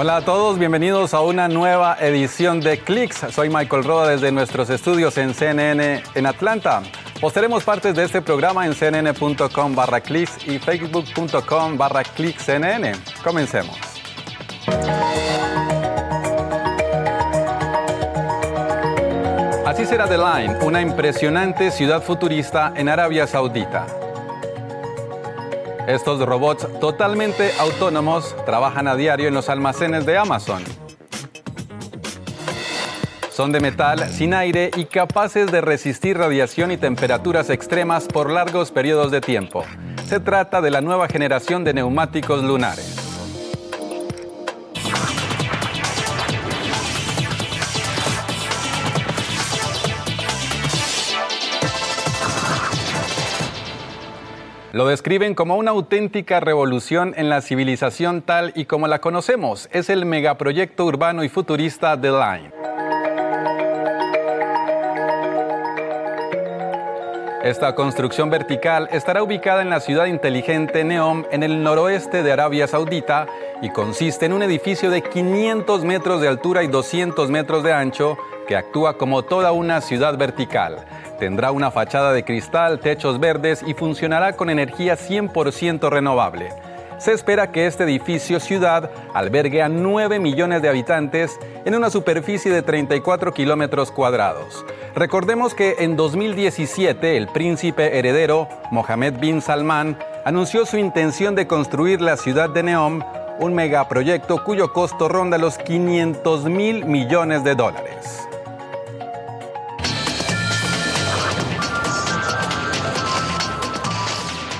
Hola a todos, bienvenidos a una nueva edición de Clicks. Soy Michael Roda desde nuestros estudios en CNN en Atlanta. Posteremos partes de este programa en cnn.com barra clicks y facebook.com barra cnn. Comencemos. Así será The Line, una impresionante ciudad futurista en Arabia Saudita. Estos robots totalmente autónomos trabajan a diario en los almacenes de Amazon. Son de metal, sin aire y capaces de resistir radiación y temperaturas extremas por largos periodos de tiempo. Se trata de la nueva generación de neumáticos lunares. Lo describen como una auténtica revolución en la civilización tal y como la conocemos. Es el megaproyecto urbano y futurista The Line. Esta construcción vertical estará ubicada en la ciudad inteligente Neom, en el noroeste de Arabia Saudita, y consiste en un edificio de 500 metros de altura y 200 metros de ancho que actúa como toda una ciudad vertical. Tendrá una fachada de cristal, techos verdes y funcionará con energía 100% renovable. Se espera que este edificio ciudad albergue a 9 millones de habitantes en una superficie de 34 kilómetros cuadrados. Recordemos que en 2017 el príncipe heredero Mohammed bin Salman anunció su intención de construir la ciudad de Neom, un megaproyecto cuyo costo ronda los 500 mil millones de dólares.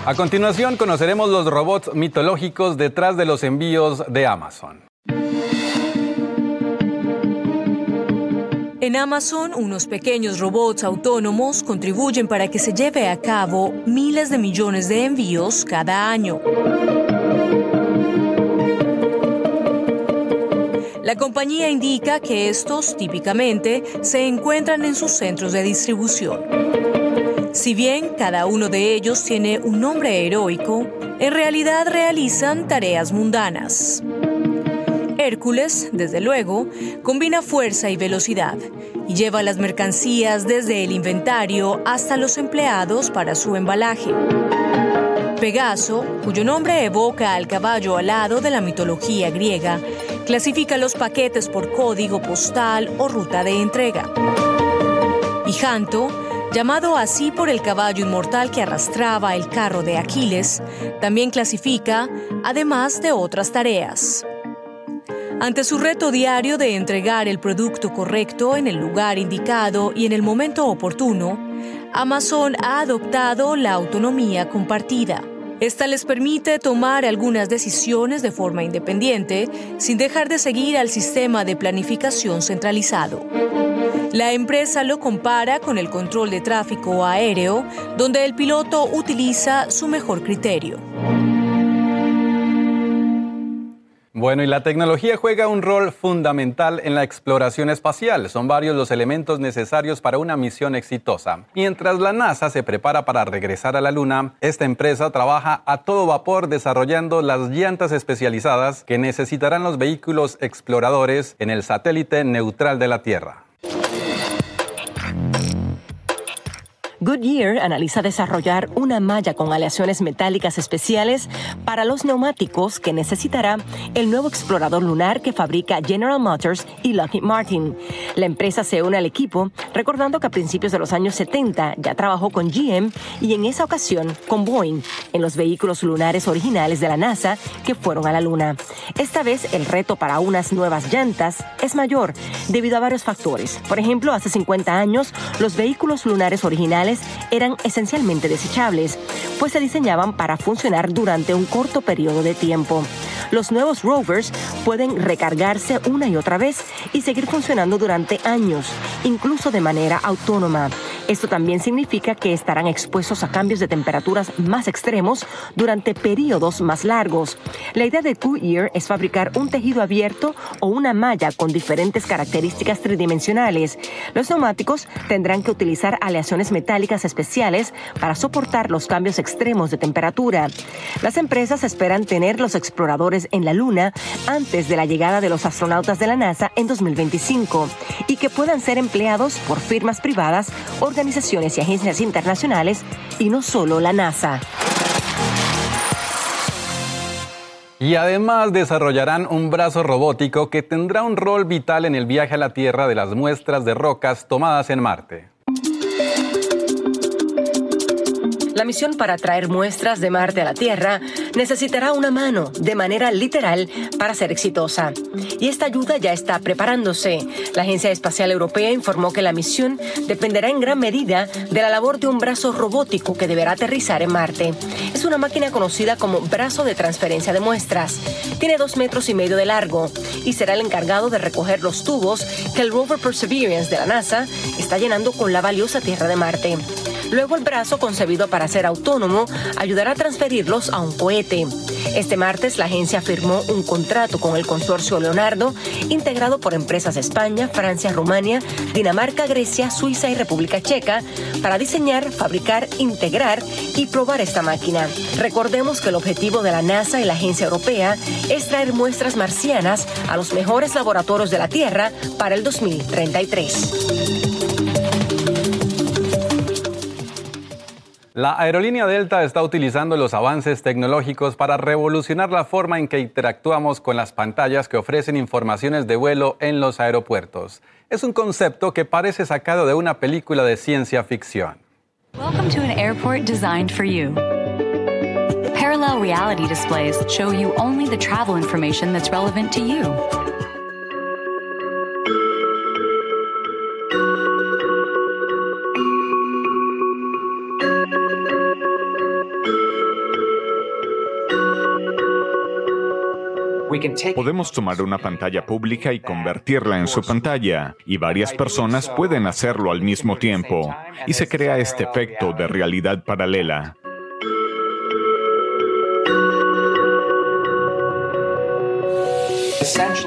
A continuación conoceremos los robots mitológicos detrás de los envíos de Amazon. En Amazon, unos pequeños robots autónomos contribuyen para que se lleve a cabo miles de millones de envíos cada año. La compañía indica que estos típicamente se encuentran en sus centros de distribución. Si bien cada uno de ellos tiene un nombre heroico, en realidad realizan tareas mundanas. Hércules, desde luego, combina fuerza y velocidad y lleva las mercancías desde el inventario hasta los empleados para su embalaje. Pegaso, cuyo nombre evoca al caballo alado de la mitología griega, clasifica los paquetes por código postal o ruta de entrega. Y Janto, llamado así por el caballo inmortal que arrastraba el carro de Aquiles, también clasifica, además de otras tareas. Ante su reto diario de entregar el producto correcto en el lugar indicado y en el momento oportuno, Amazon ha adoptado la autonomía compartida. Esta les permite tomar algunas decisiones de forma independiente sin dejar de seguir al sistema de planificación centralizado. La empresa lo compara con el control de tráfico aéreo, donde el piloto utiliza su mejor criterio. Bueno, y la tecnología juega un rol fundamental en la exploración espacial. Son varios los elementos necesarios para una misión exitosa. Mientras la NASA se prepara para regresar a la Luna, esta empresa trabaja a todo vapor desarrollando las llantas especializadas que necesitarán los vehículos exploradores en el satélite neutral de la Tierra. Goodyear analiza desarrollar una malla con aleaciones metálicas especiales para los neumáticos que necesitará el nuevo explorador lunar que fabrica General Motors y Lockheed Martin. La empresa se une al equipo, recordando que a principios de los años 70 ya trabajó con GM y en esa ocasión con Boeing en los vehículos lunares originales de la NASA que fueron a la Luna. Esta vez el reto para unas nuevas llantas es mayor debido a varios factores. Por ejemplo, hace 50 años los vehículos lunares originales eran esencialmente desechables, pues se diseñaban para funcionar durante un corto periodo de tiempo. Los nuevos rovers pueden recargarse una y otra vez y seguir funcionando durante años, incluso de manera autónoma. Esto también significa que estarán expuestos a cambios de temperaturas más extremos durante periodos más largos. La idea de Goodyear es fabricar un tejido abierto o una malla con diferentes características tridimensionales. Los neumáticos tendrán que utilizar aleaciones metálicas especiales para soportar los cambios extremos de temperatura. Las empresas esperan tener los exploradores en la Luna antes de la llegada de los astronautas de la NASA en 2025 y que puedan ser empleados por firmas privadas, organizaciones y agencias internacionales y no solo la NASA. Y además desarrollarán un brazo robótico que tendrá un rol vital en el viaje a la Tierra de las muestras de rocas tomadas en Marte. La misión para traer muestras de Marte a la Tierra necesitará una mano, de manera literal, para ser exitosa. Y esta ayuda ya está preparándose. La Agencia Espacial Europea informó que la misión dependerá en gran medida de la labor de un brazo robótico que deberá aterrizar en Marte. Es una máquina conocida como brazo de transferencia de muestras. Tiene dos metros y medio de largo y será el encargado de recoger los tubos que el rover Perseverance de la NASA está llenando con la valiosa Tierra de Marte. Luego el brazo, concebido para ser autónomo, ayudará a transferirlos a un cohete. Este martes la agencia firmó un contrato con el consorcio Leonardo, integrado por empresas de España, Francia, Rumania, Dinamarca, Grecia, Suiza y República Checa, para diseñar, fabricar, integrar y probar esta máquina. Recordemos que el objetivo de la NASA y la agencia europea es traer muestras marcianas a los mejores laboratorios de la Tierra para el 2033. La aerolínea Delta está utilizando los avances tecnológicos para revolucionar la forma en que interactuamos con las pantallas que ofrecen informaciones de vuelo en los aeropuertos. Es un concepto que parece sacado de una película de ciencia ficción. Welcome to an airport designed for you. Parallel reality displays show you only the travel information that's relevant to you. Podemos tomar una pantalla pública y convertirla en su pantalla, y varias personas pueden hacerlo al mismo tiempo, y se crea este efecto de realidad paralela.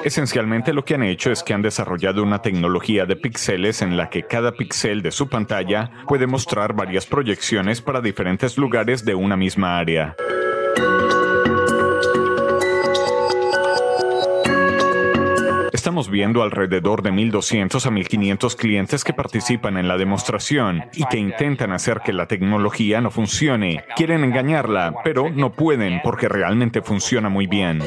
Esencialmente lo que han hecho es que han desarrollado una tecnología de píxeles en la que cada píxel de su pantalla puede mostrar varias proyecciones para diferentes lugares de una misma área. Estamos viendo alrededor de 1.200 a 1.500 clientes que participan en la demostración y que intentan hacer que la tecnología no funcione. Quieren engañarla, pero no pueden porque realmente funciona muy bien.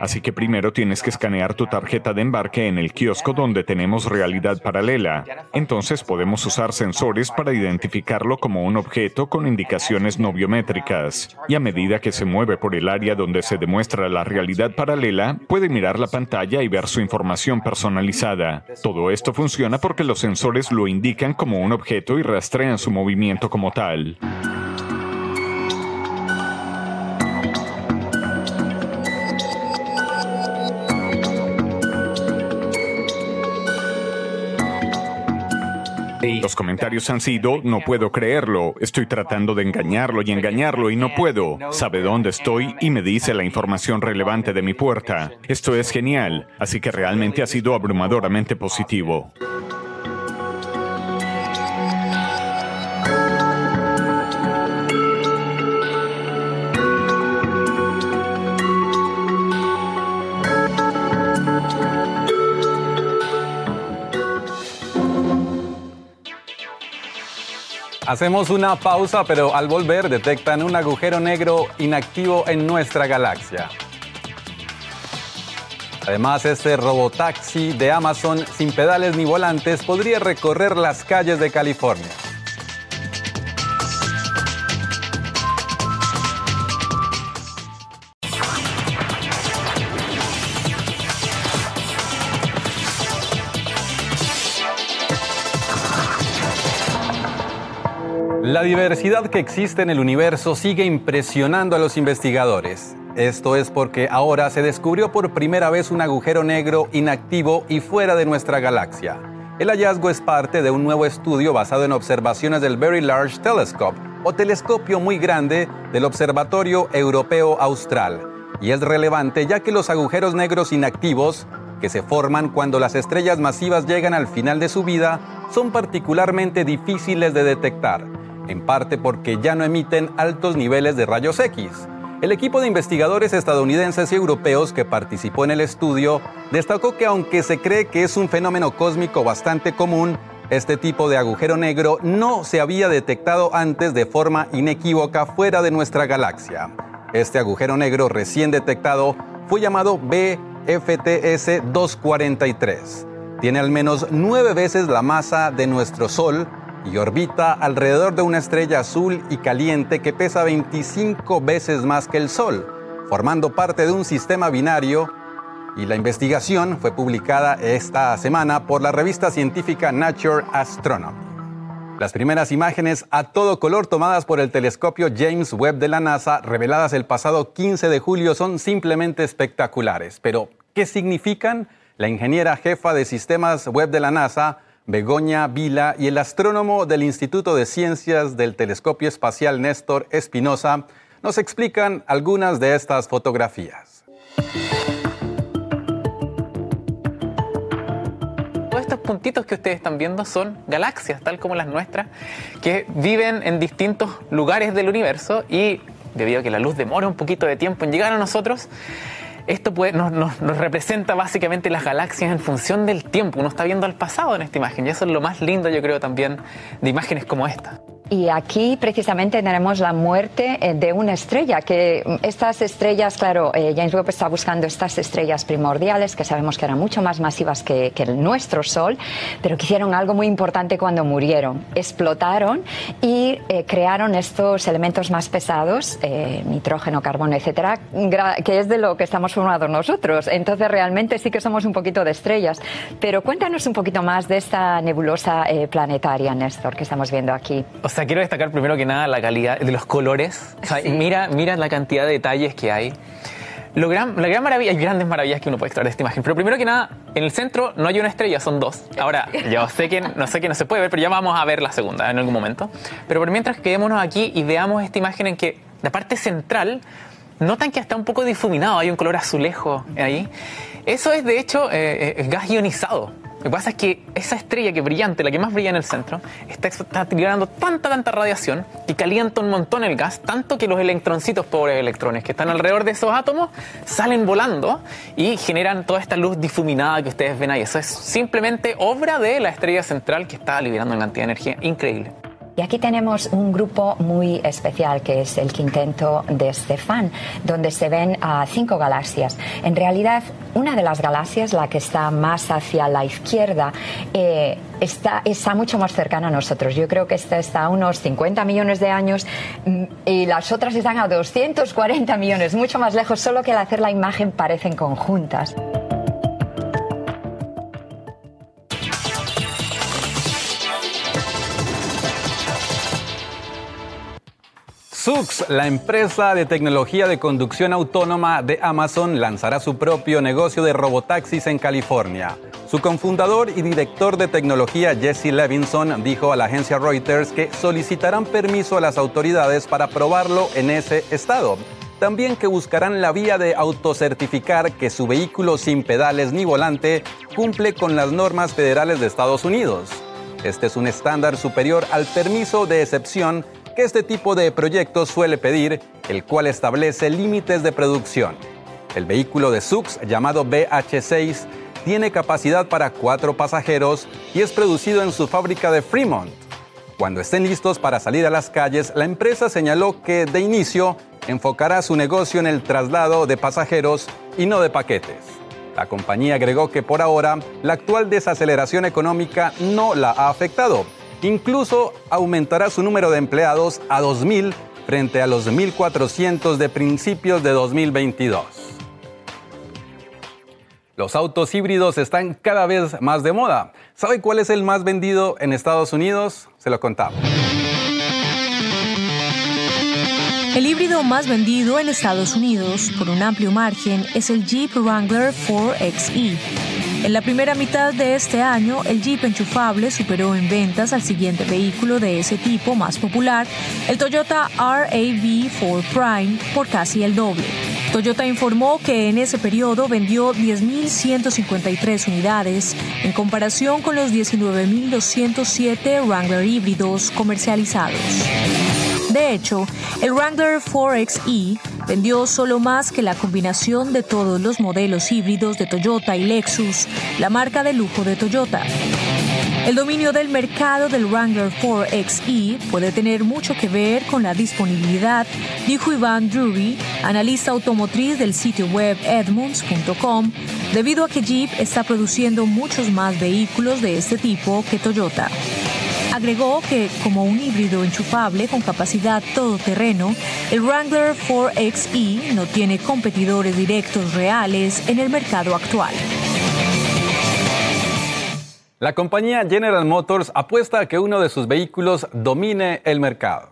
Así que primero tienes que escanear tu tarjeta de embarque en el kiosco donde tenemos realidad paralela. Entonces podemos usar sensores para identificarlo como un objeto con indicaciones no biométricas. Y a medida que se mueve por el área donde se demuestra la realidad paralela, puede mirar la pantalla y ver su información personalizada. Todo esto funciona porque los sensores lo indican como un objeto y rastrean su movimiento como tal. Los comentarios han sido, no puedo creerlo, estoy tratando de engañarlo y engañarlo y no puedo. Sabe dónde estoy y me dice la información relevante de mi puerta. Esto es genial, así que realmente ha sido abrumadoramente positivo. Hacemos una pausa, pero al volver detectan un agujero negro inactivo en nuestra galaxia. Además, este robotaxi de Amazon sin pedales ni volantes podría recorrer las calles de California. La diversidad que existe en el universo sigue impresionando a los investigadores. Esto es porque ahora se descubrió por primera vez un agujero negro inactivo y fuera de nuestra galaxia. El hallazgo es parte de un nuevo estudio basado en observaciones del Very Large Telescope, o telescopio muy grande del Observatorio Europeo Austral. Y es relevante ya que los agujeros negros inactivos, que se forman cuando las estrellas masivas llegan al final de su vida, son particularmente difíciles de detectar, en parte porque ya no emiten altos niveles de rayos X. El equipo de investigadores estadounidenses y europeos que participó en el estudio destacó que aunque se cree que es un fenómeno cósmico bastante común, este tipo de agujero negro no se había detectado antes de forma inequívoca fuera de nuestra galaxia. Este agujero negro recién detectado fue llamado BFTS 243. Tiene al menos nueve veces la masa de nuestro Sol y orbita alrededor de una estrella azul y caliente que pesa 25 veces más que el Sol, formando parte de un sistema binario y la investigación fue publicada esta semana por la revista científica Nature Astronomy. Las primeras imágenes a todo color tomadas por el telescopio James Webb de la NASA, reveladas el pasado 15 de julio, son simplemente espectaculares. Pero, ¿qué significan? La ingeniera jefa de sistemas web de la NASA, Begoña Vila y el astrónomo del Instituto de Ciencias del Telescopio Espacial Néstor Espinosa nos explican algunas de estas fotografías. Todos estos puntitos que ustedes están viendo son galaxias, tal como las nuestras, que viven en distintos lugares del universo y debido a que la luz demora un poquito de tiempo en llegar a nosotros, esto nos, representa básicamente las galaxias en función del tiempo. Uno está viendo al pasado en esta imagen y eso es lo más lindo, yo creo, también de imágenes como esta. Y aquí precisamente tenemos la muerte eh, de una estrella, que mm, estas estrellas, claro, eh, James Webb está buscando estas estrellas primordiales, que sabemos que eran mucho más masivas que, el nuestro Sol, pero que hicieron algo muy importante cuando murieron. Explotaron y eh, crearon estos elementos más pesados, nitrógeno, carbono, etcétera, que es de lo que estamos formados nosotros. Entonces realmente sí que somos un poquito de estrellas. Pero cuéntanos un poquito más de esta nebulosa planetaria, Néstor, que estamos viendo aquí. Sea, quiero destacar primero que nada la calidad de los colores. mira, mira la cantidad de detalles que hay. Lo gran, la gran maravilla, hay grandes maravillas que uno puede extraer de esta imagen. Pero primero que nada, en el centro no hay una estrella, son dos. Ahora, yo sé que no sé que no se puede ver, pero ya vamos a ver la segunda en algún momento. Pero por mientras quedémonos aquí y veamos esta imagen en que la parte central notan que está un poco difuminado, hay un color azulejo ahí. Eso es de hecho eh, eh, gas ionizado. Lo que pasa es que esa estrella que brillante, la que más brilla en el centro, está, está tirando tanta, tanta radiación y calienta un montón el gas, tanto que los electroncitos, pobres electrones, que están alrededor de esos átomos, salen volando y generan toda esta luz difuminada que ustedes ven ahí. Eso es simplemente obra de la estrella central que está liberando una cantidad de energía increíble. Y aquí tenemos un grupo muy especial que es el quinteto de Stefan, donde se ven cinco galaxias. En realidad, una de las galaxias, la que está más hacia la izquierda, eh, está, está mucho más cercana a nosotros. Yo creo que esta está a unos 50 millones de años mm, y las otras están a 240 millones, mucho más lejos, solo que al hacer la imagen parecen conjuntas. Zoox, la empresa de tecnología de conducción autónoma de Amazon, lanzará su propio negocio de robotaxis en California. Su cofundador y director de tecnología Jesse Levinson dijo a la agencia Reuters que solicitarán permiso a las autoridades para probarlo en ese estado. También que buscarán la vía de autocertificar que su vehículo sin pedales ni volante cumple con las normas federales de Estados Unidos. Este es un estándar superior al permiso de excepción que este tipo de proyectos suele pedir, el cual establece límites de producción. El vehículo de Sux, llamado BH6, tiene capacidad para cuatro pasajeros y es producido en su fábrica de Fremont. Cuando estén listos para salir a las calles, la empresa señaló que de inicio enfocará su negocio en el traslado de pasajeros y no de paquetes. La compañía agregó que por ahora la actual desaceleración económica no la ha afectado, Incluso aumentará su número de empleados a 2.000 frente a los 1.400 de principios de 2022. Los autos híbridos están cada vez más de moda. ¿Sabe cuál es el más vendido en Estados Unidos? Se lo contamos. El híbrido más vendido en Estados Unidos por un amplio margen es el Jeep Wrangler 4XE. En la primera mitad de este año, el Jeep enchufable superó en ventas al siguiente vehículo de ese tipo más popular, el Toyota RAV4 Prime, por casi el doble. Toyota informó que en ese periodo vendió 10.153 unidades en comparación con los 19.207 Wrangler híbridos comercializados. De hecho, el Wrangler 4XE vendió solo más que la combinación de todos los modelos híbridos de Toyota y Lexus, la marca de lujo de Toyota. El dominio del mercado del Wrangler 4XE puede tener mucho que ver con la disponibilidad, dijo Iván Drury, analista automotriz del sitio web edmunds.com, debido a que Jeep está produciendo muchos más vehículos de este tipo que Toyota. Agregó que, como un híbrido enchufable con capacidad todoterreno, el Wrangler 4XE no tiene competidores directos reales en el mercado actual. La compañía General Motors apuesta a que uno de sus vehículos domine el mercado.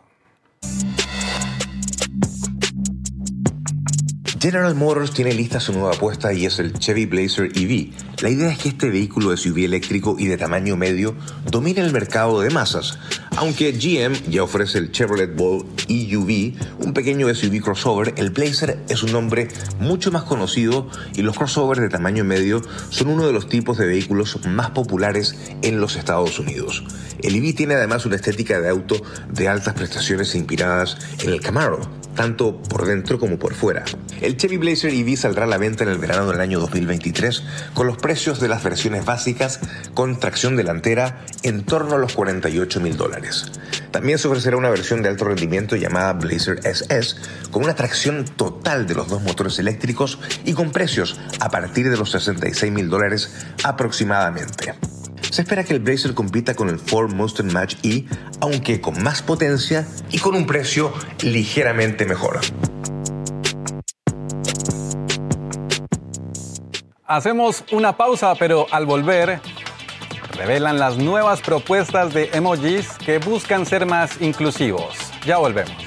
General Motors tiene lista su nueva apuesta y es el Chevy Blazer EV. La idea es que este vehículo SUV eléctrico y de tamaño medio domine el mercado de masas, aunque GM ya ofrece el Chevrolet Bolt EUV, un pequeño SUV crossover, el Blazer es un nombre mucho más conocido y los crossovers de tamaño medio son uno de los tipos de vehículos más populares en los Estados Unidos. El EV tiene además una estética de auto de altas prestaciones inspiradas en el Camaro, tanto por dentro como por fuera. El Chevy Blazer EV saldrá a la venta en el verano del año 2023 con los precios de las versiones básicas con tracción delantera en torno a los 48 mil dólares. También se ofrecerá una versión de alto rendimiento llamada Blazer SS con una tracción total de los dos motores eléctricos y con precios a partir de los 66 mil dólares aproximadamente. Se espera que el Blazer compita con el Ford Mustang Match E, aunque con más potencia y con un precio ligeramente mejor. Hacemos una pausa, pero al volver revelan las nuevas propuestas de emojis que buscan ser más inclusivos. Ya volvemos.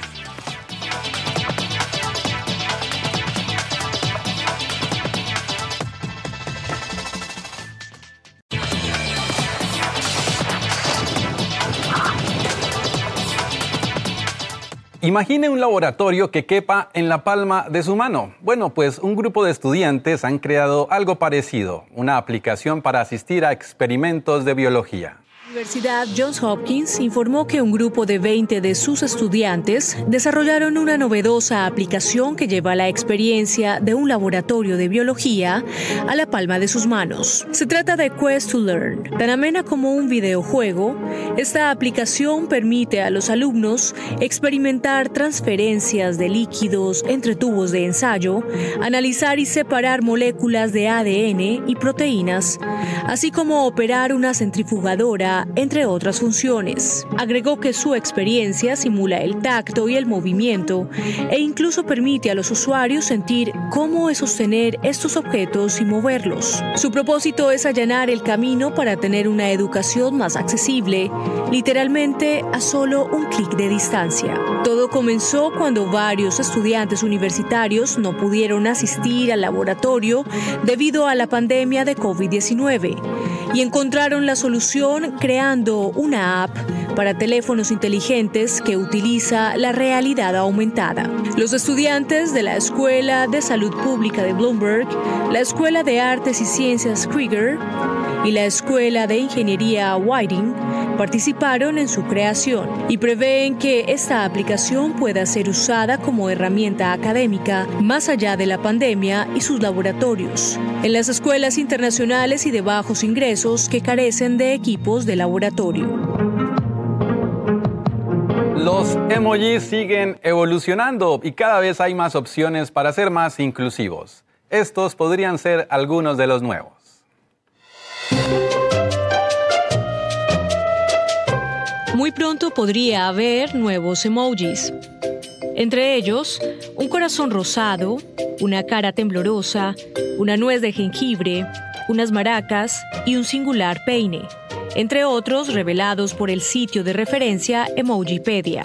Imagine un laboratorio que quepa en la palma de su mano. Bueno, pues un grupo de estudiantes han creado algo parecido, una aplicación para asistir a experimentos de biología. Universidad Johns Hopkins informó que un grupo de 20 de sus estudiantes desarrollaron una novedosa aplicación que lleva la experiencia de un laboratorio de biología a la palma de sus manos. Se trata de Quest to Learn. Tan amena como un videojuego, esta aplicación permite a los alumnos experimentar transferencias de líquidos entre tubos de ensayo, analizar y separar moléculas de ADN y proteínas, así como operar una centrifugadora entre otras funciones. Agregó que su experiencia simula el tacto y el movimiento e incluso permite a los usuarios sentir cómo es sostener estos objetos y moverlos. Su propósito es allanar el camino para tener una educación más accesible, literalmente a solo un clic de distancia. Todo comenzó cuando varios estudiantes universitarios no pudieron asistir al laboratorio debido a la pandemia de COVID-19 y encontraron la solución creando una app para teléfonos inteligentes que utiliza la realidad aumentada. Los estudiantes de la Escuela de Salud Pública de Bloomberg, la Escuela de Artes y Ciencias Krieger y la Escuela de Ingeniería Whiting participaron en su creación y prevén que esta aplicación pueda ser usada como herramienta académica más allá de la pandemia y sus laboratorios, en las escuelas internacionales y de bajos ingresos que carecen de equipos de laboratorio. Los emojis siguen evolucionando y cada vez hay más opciones para ser más inclusivos. Estos podrían ser algunos de los nuevos. Muy pronto podría haber nuevos emojis. Entre ellos, un corazón rosado, una cara temblorosa, una nuez de jengibre, unas maracas y un singular peine, entre otros revelados por el sitio de referencia Emojipedia.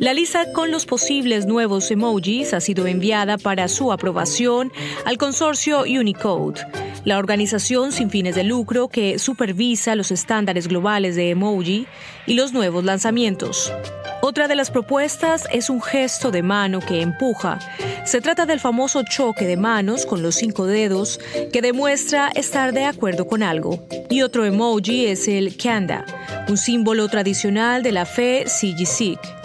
La lista con los posibles nuevos emojis ha sido enviada para su aprobación al consorcio Unicode, la organización sin fines de lucro que supervisa los estándares globales de emoji y los nuevos lanzamientos. Otra de las propuestas es un gesto de mano que empuja. Se trata del famoso choque de manos con los cinco dedos que demuestra estar de acuerdo con algo. Y otro emoji es el Kanda, un símbolo tradicional de la fe Sikh.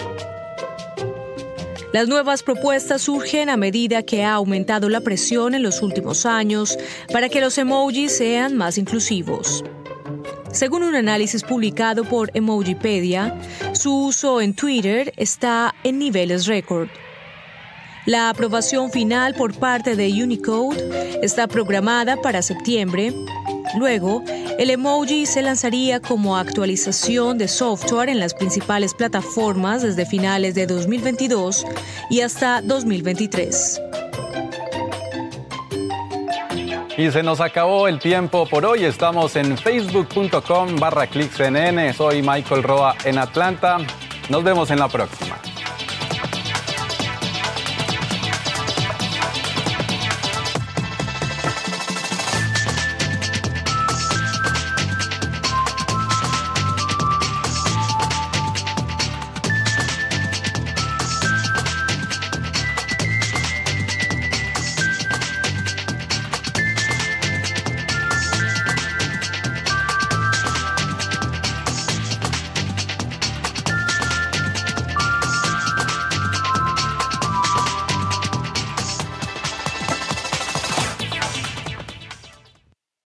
Las nuevas propuestas surgen a medida que ha aumentado la presión en los últimos años para que los emojis sean más inclusivos. Según un análisis publicado por Emojipedia, su uso en Twitter está en niveles récord. La aprobación final por parte de Unicode está programada para septiembre Luego, el emoji se lanzaría como actualización de software en las principales plataformas desde finales de 2022 y hasta 2023. Y se nos acabó el tiempo por hoy. Estamos en facebook.com barra. Soy Michael Roa en Atlanta. Nos vemos en la próxima.